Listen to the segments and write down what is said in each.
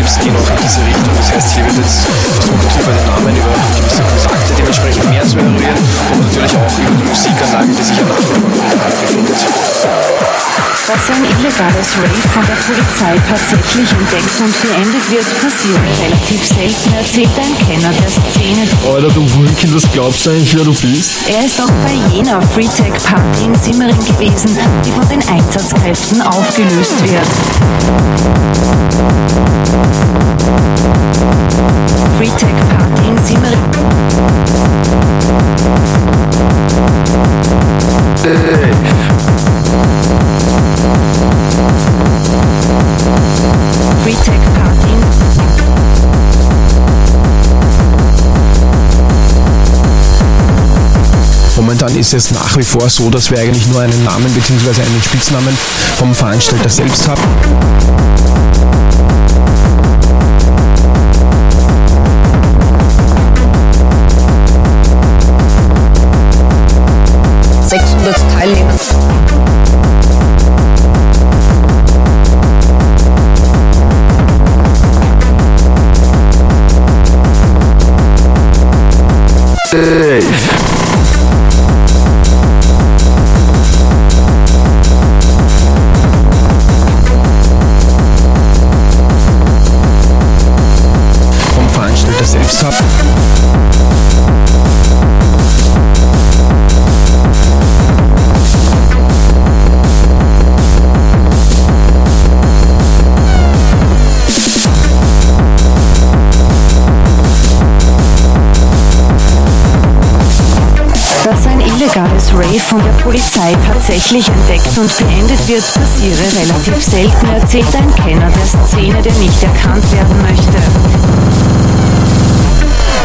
Waves in unsere Richtung. Das heißt, hier wird jetzt tatsächlich entdeckt und beendet wird, passiert relativ selten, erzählt ein Kenner der Szene. Alter, du Wulkin, was glaubst du eigentlich, wer du bist? Er ist auch bei jener Freetech Party in Simmering gewesen, die von den Einsatzkräften aufgelöst wird. Freetech Party in Simmering. Hey. Momentan ist es nach wie vor so, dass wir eigentlich nur einen Namen bzw. einen Spitznamen vom Veranstalter selbst haben. Polizei tatsächlich entdeckt und beendet wird, passiere relativ selten, erzählt ein Kenner der Szene, der nicht erkannt werden möchte.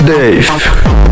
Dave.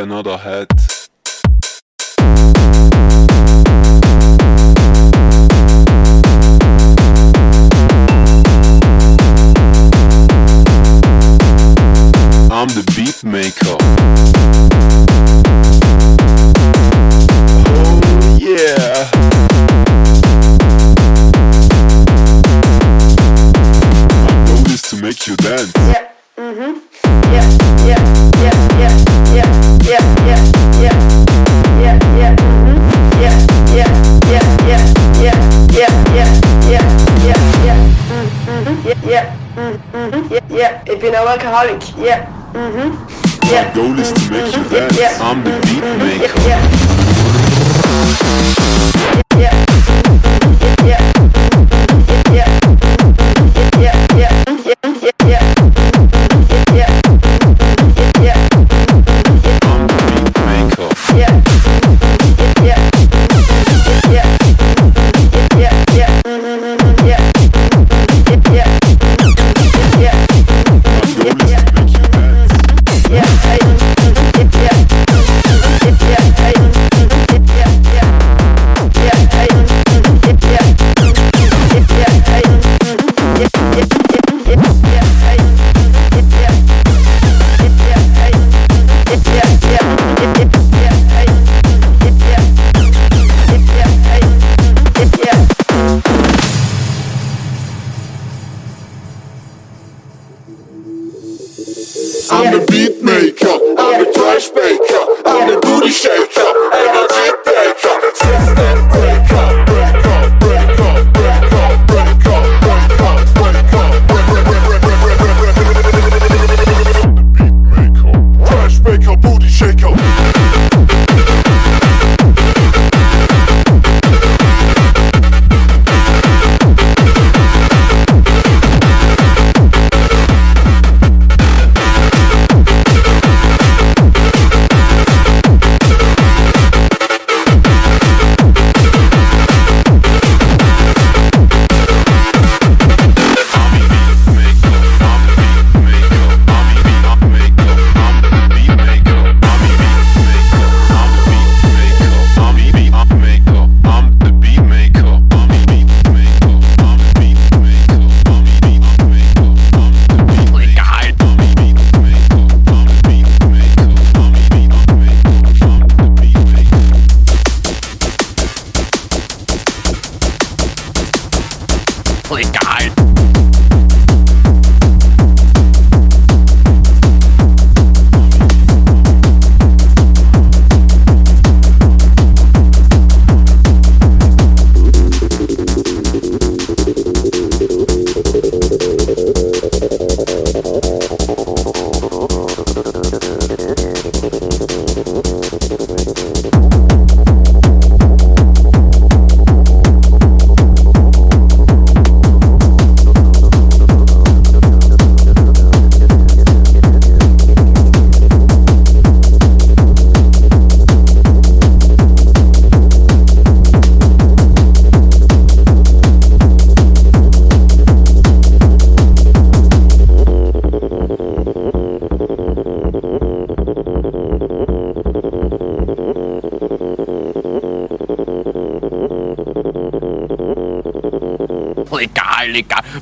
another head. workaholic. Yeah. Mm-hmm. Yeah. My goal is to make you dance. Mm-hmm. I'm the beat mm-hmm. maker. Yeah. yeah.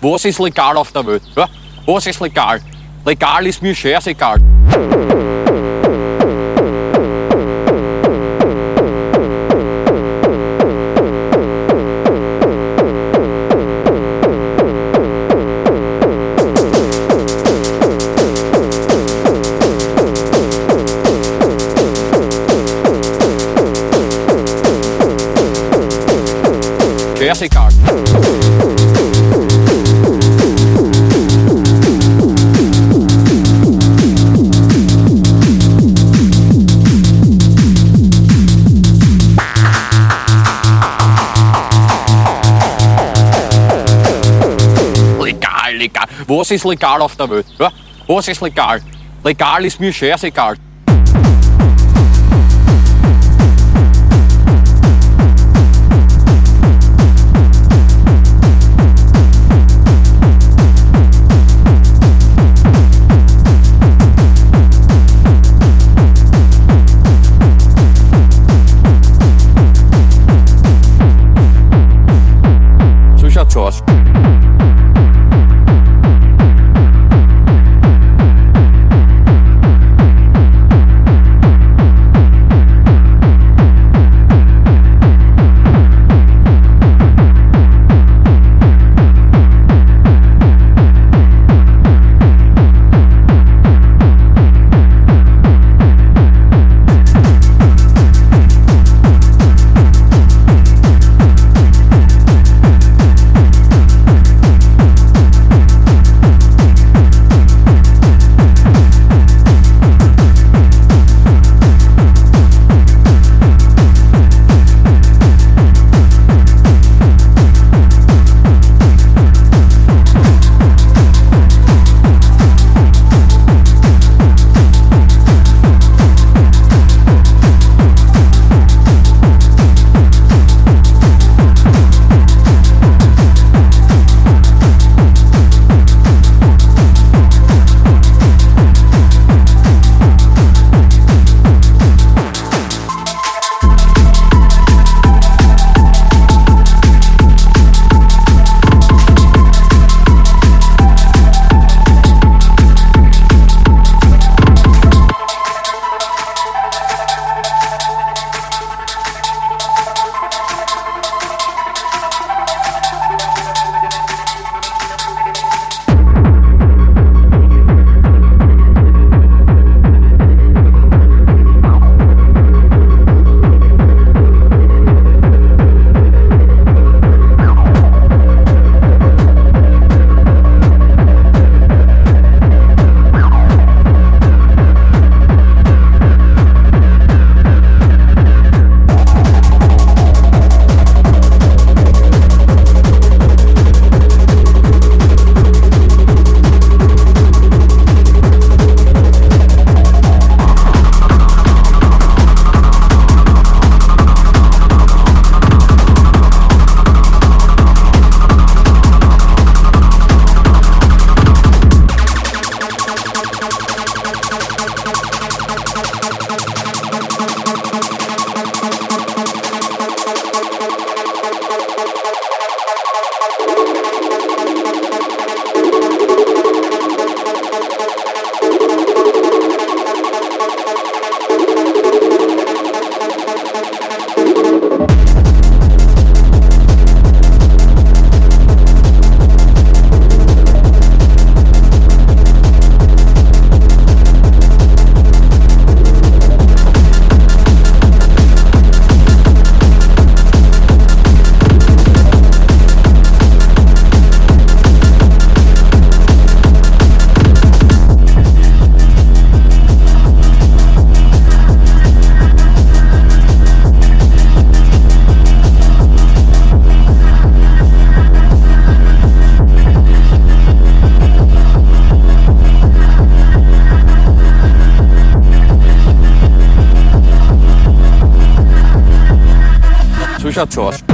Was ist legal auf der Welt? Was ist legal? Legal ist mir scheißegal. Was ist legal auf der Welt? Ja? Was ist legal? Legal ist mir scheißegal. George. já te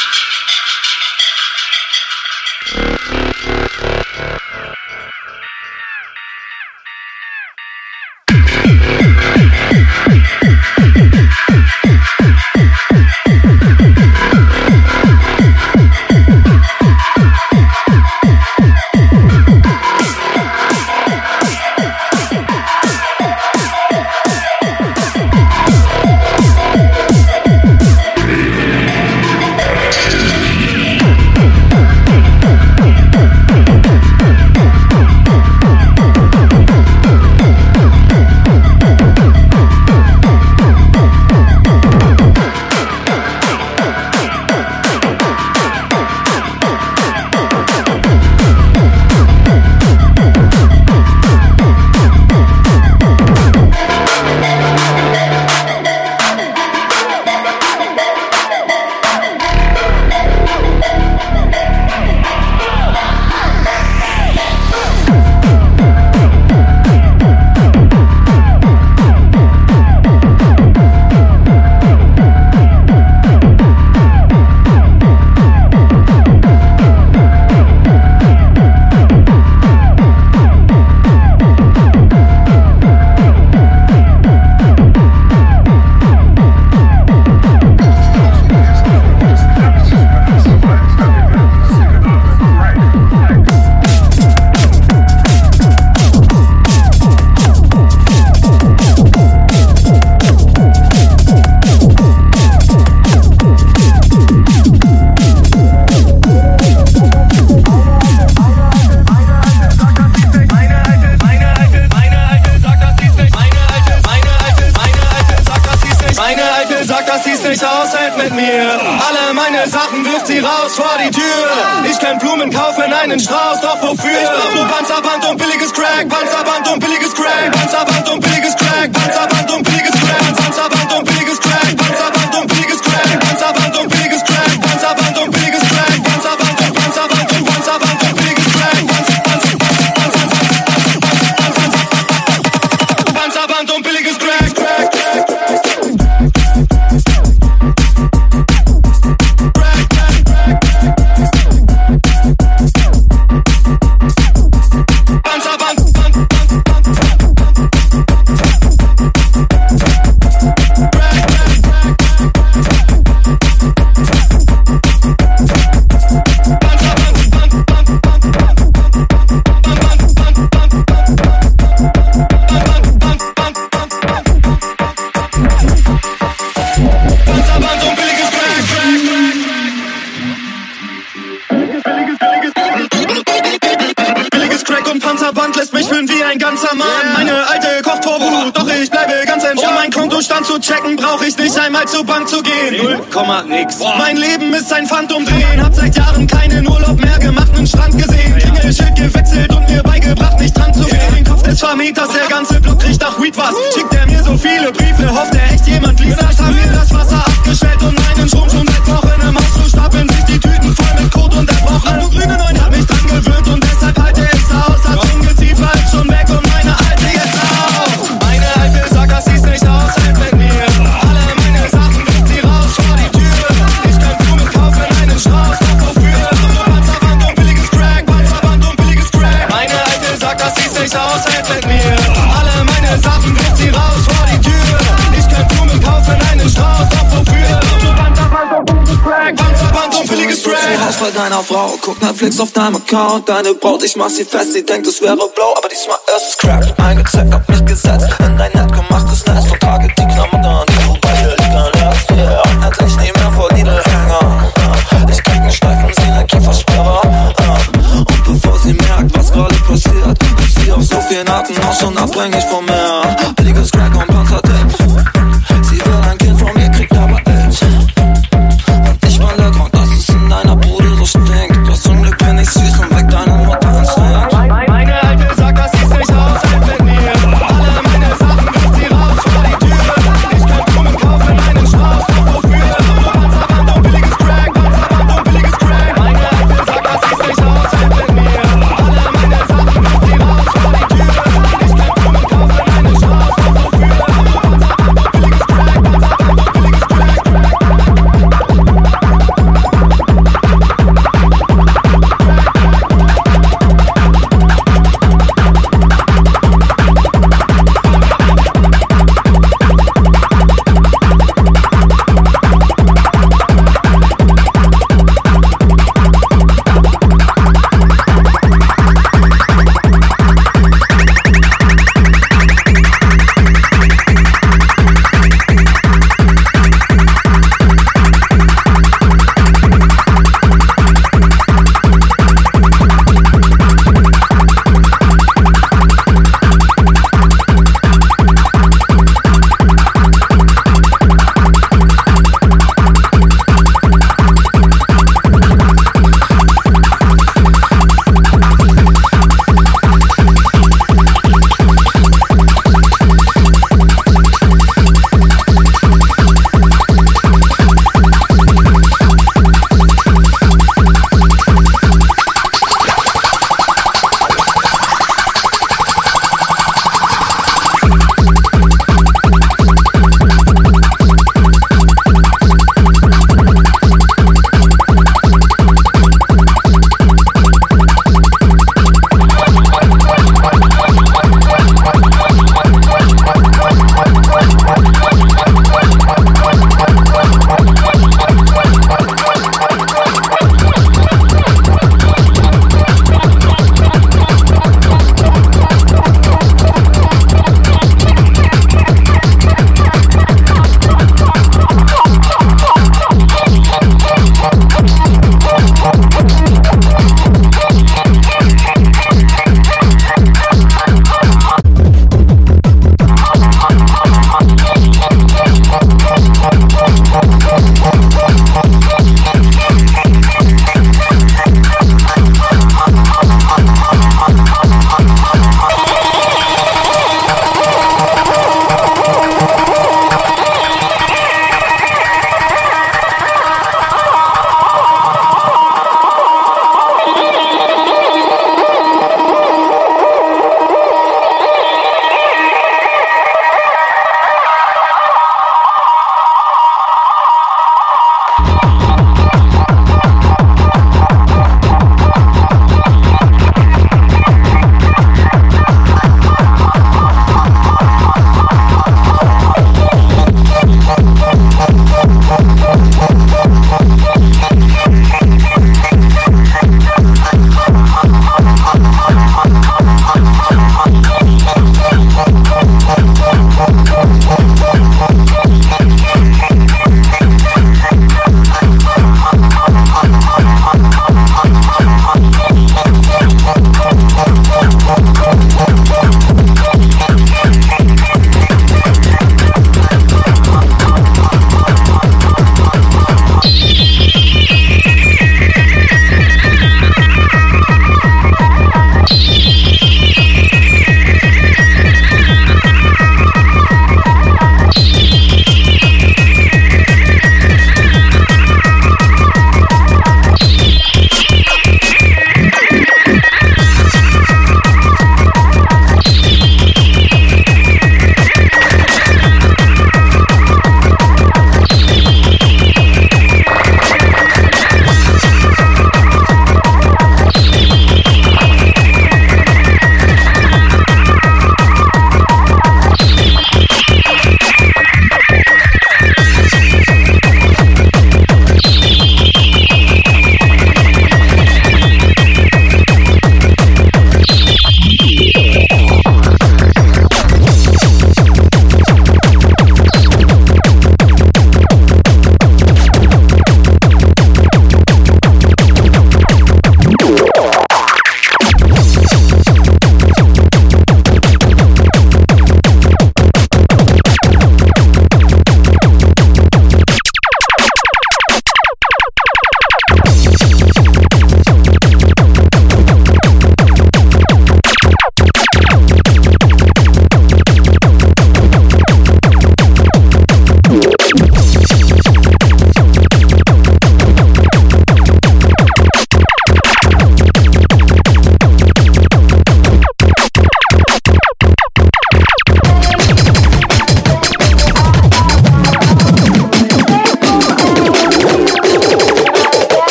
Netflix auf deinem Account. Deine Braut, ich mach sie fest, sie denkt es wäre Blow, Aber diesmal ist es Crack. Eingecheckt, hab mich gesetzt. In dein nett gemachtes Nest und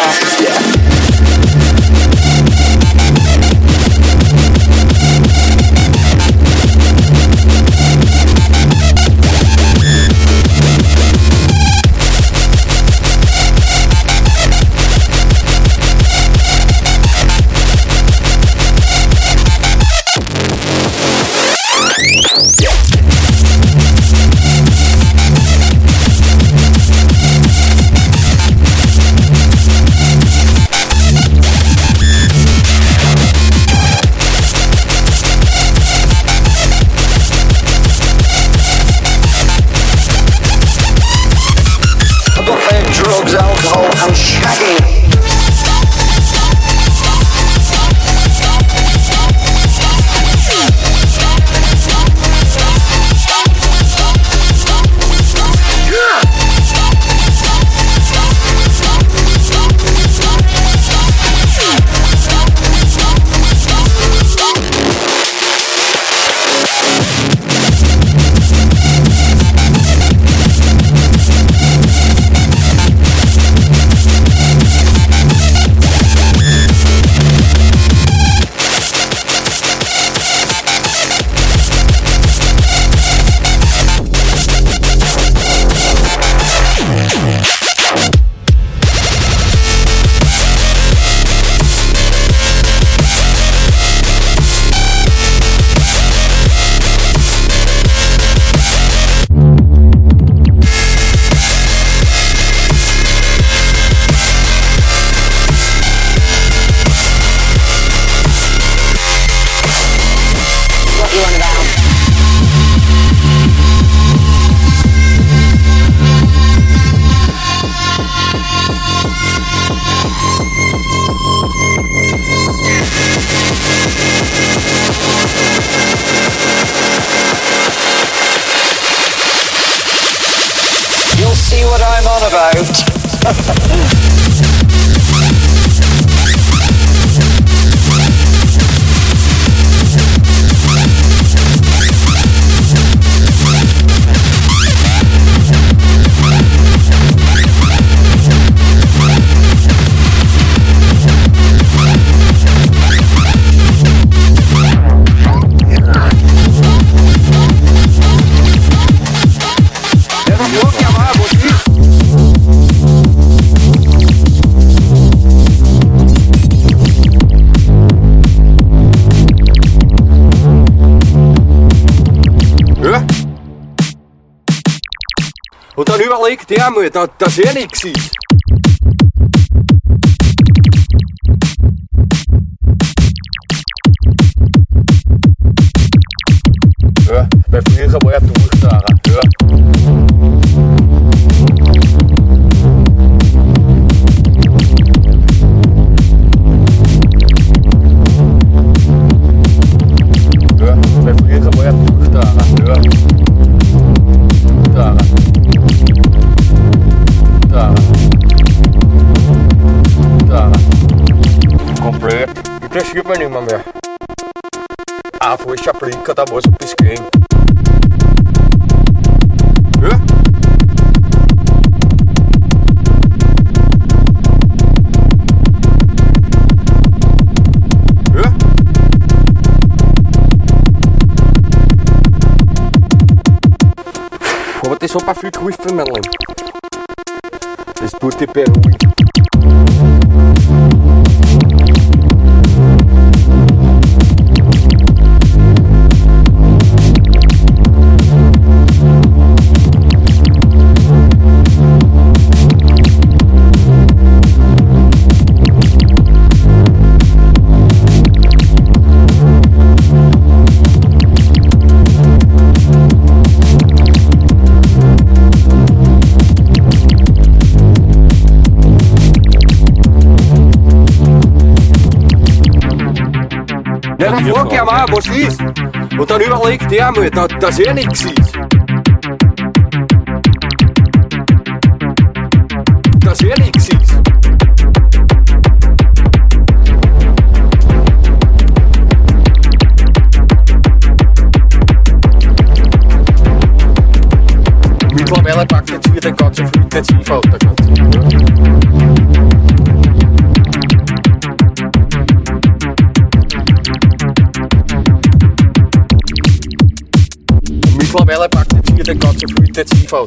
Yeah. der Armut, das, das wäre nicht. Ja, weil früher war ja du Cada bosta eu pisquei. Kom het is op Afrika with Melon. Het is Boete Peru. ook, ja, maar precies. Wat dan nu wel ik tegen moet, dat, dat is niks. Dat is niks. Mittlerweile packt jetzt wieder ganz auf intensiv Autokurs. Praktiziert ein ganz intensiv auf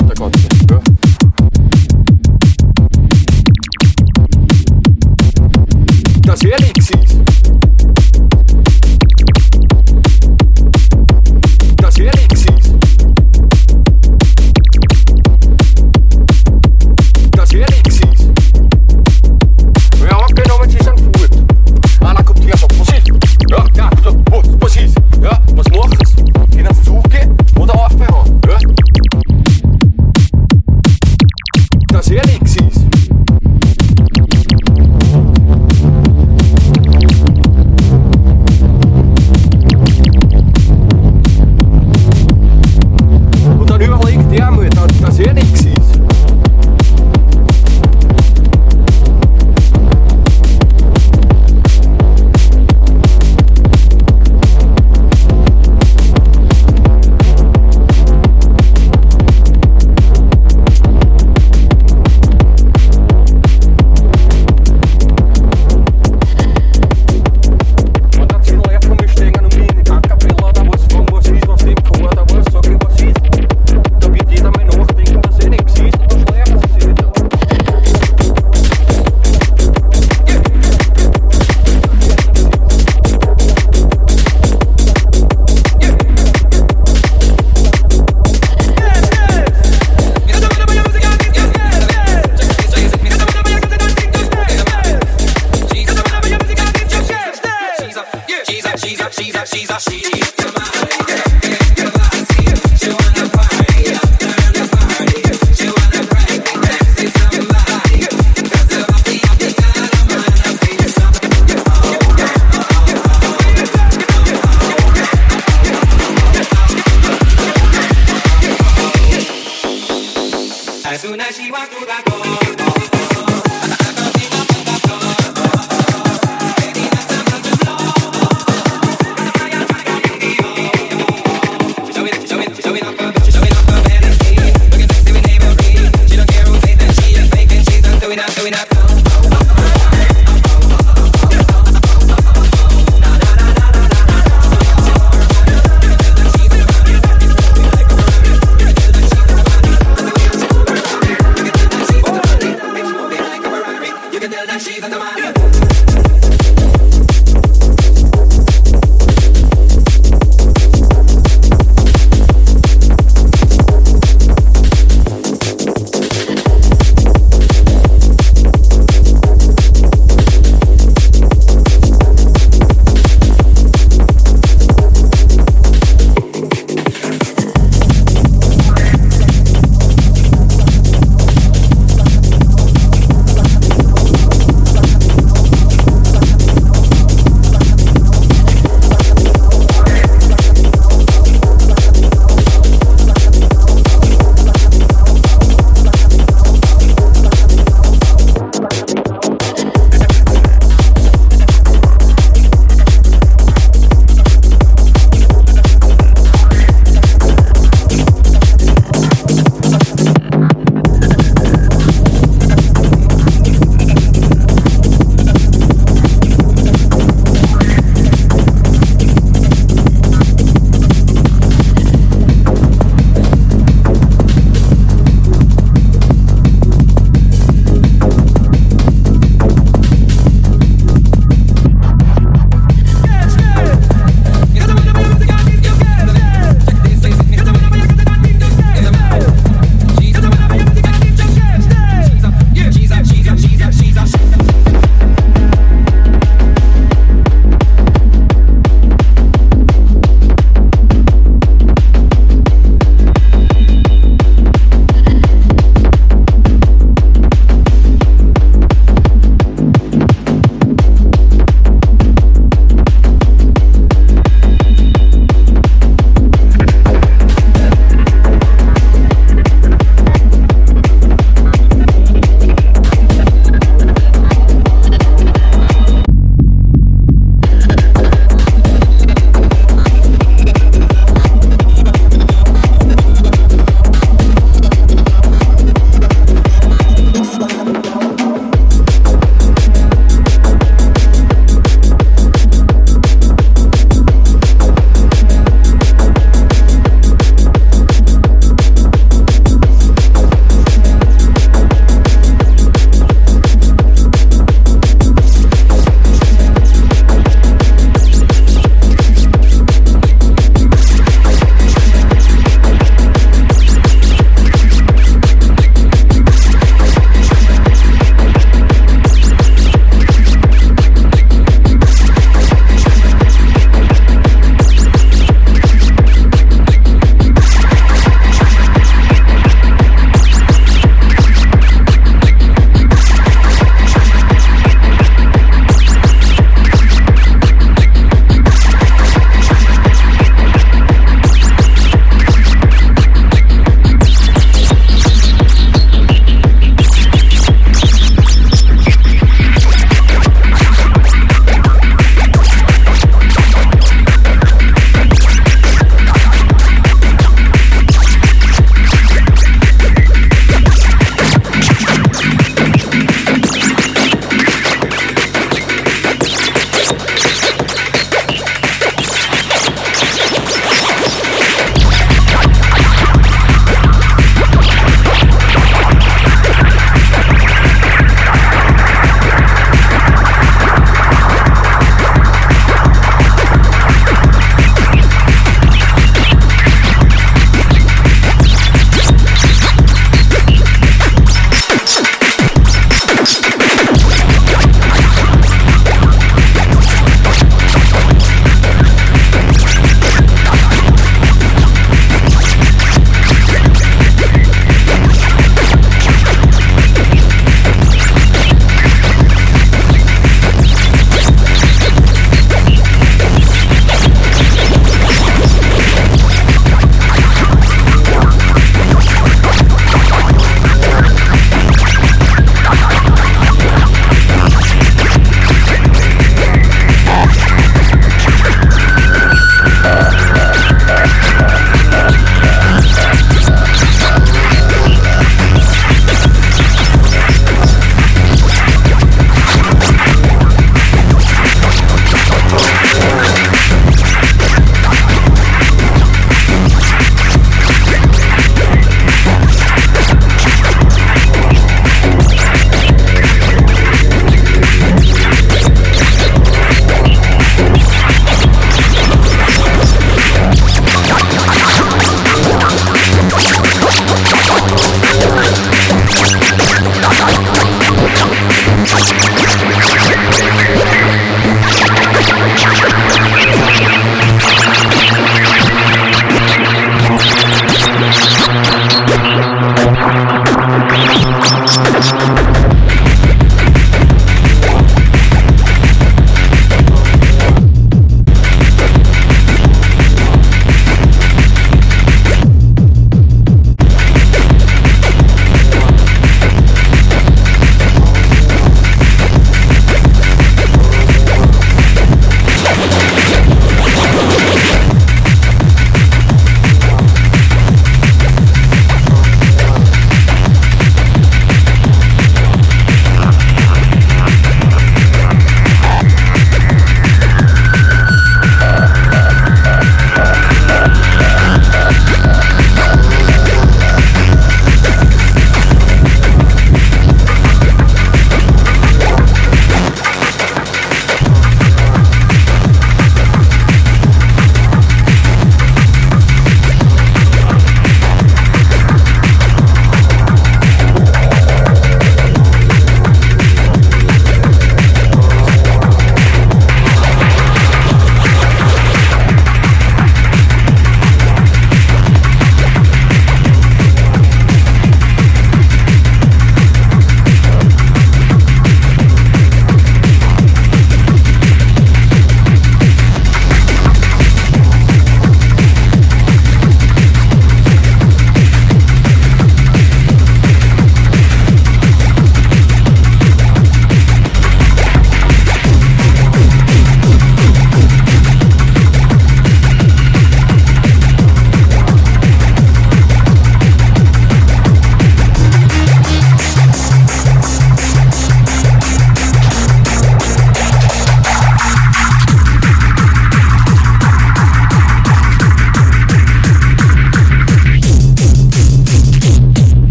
es una chiva tu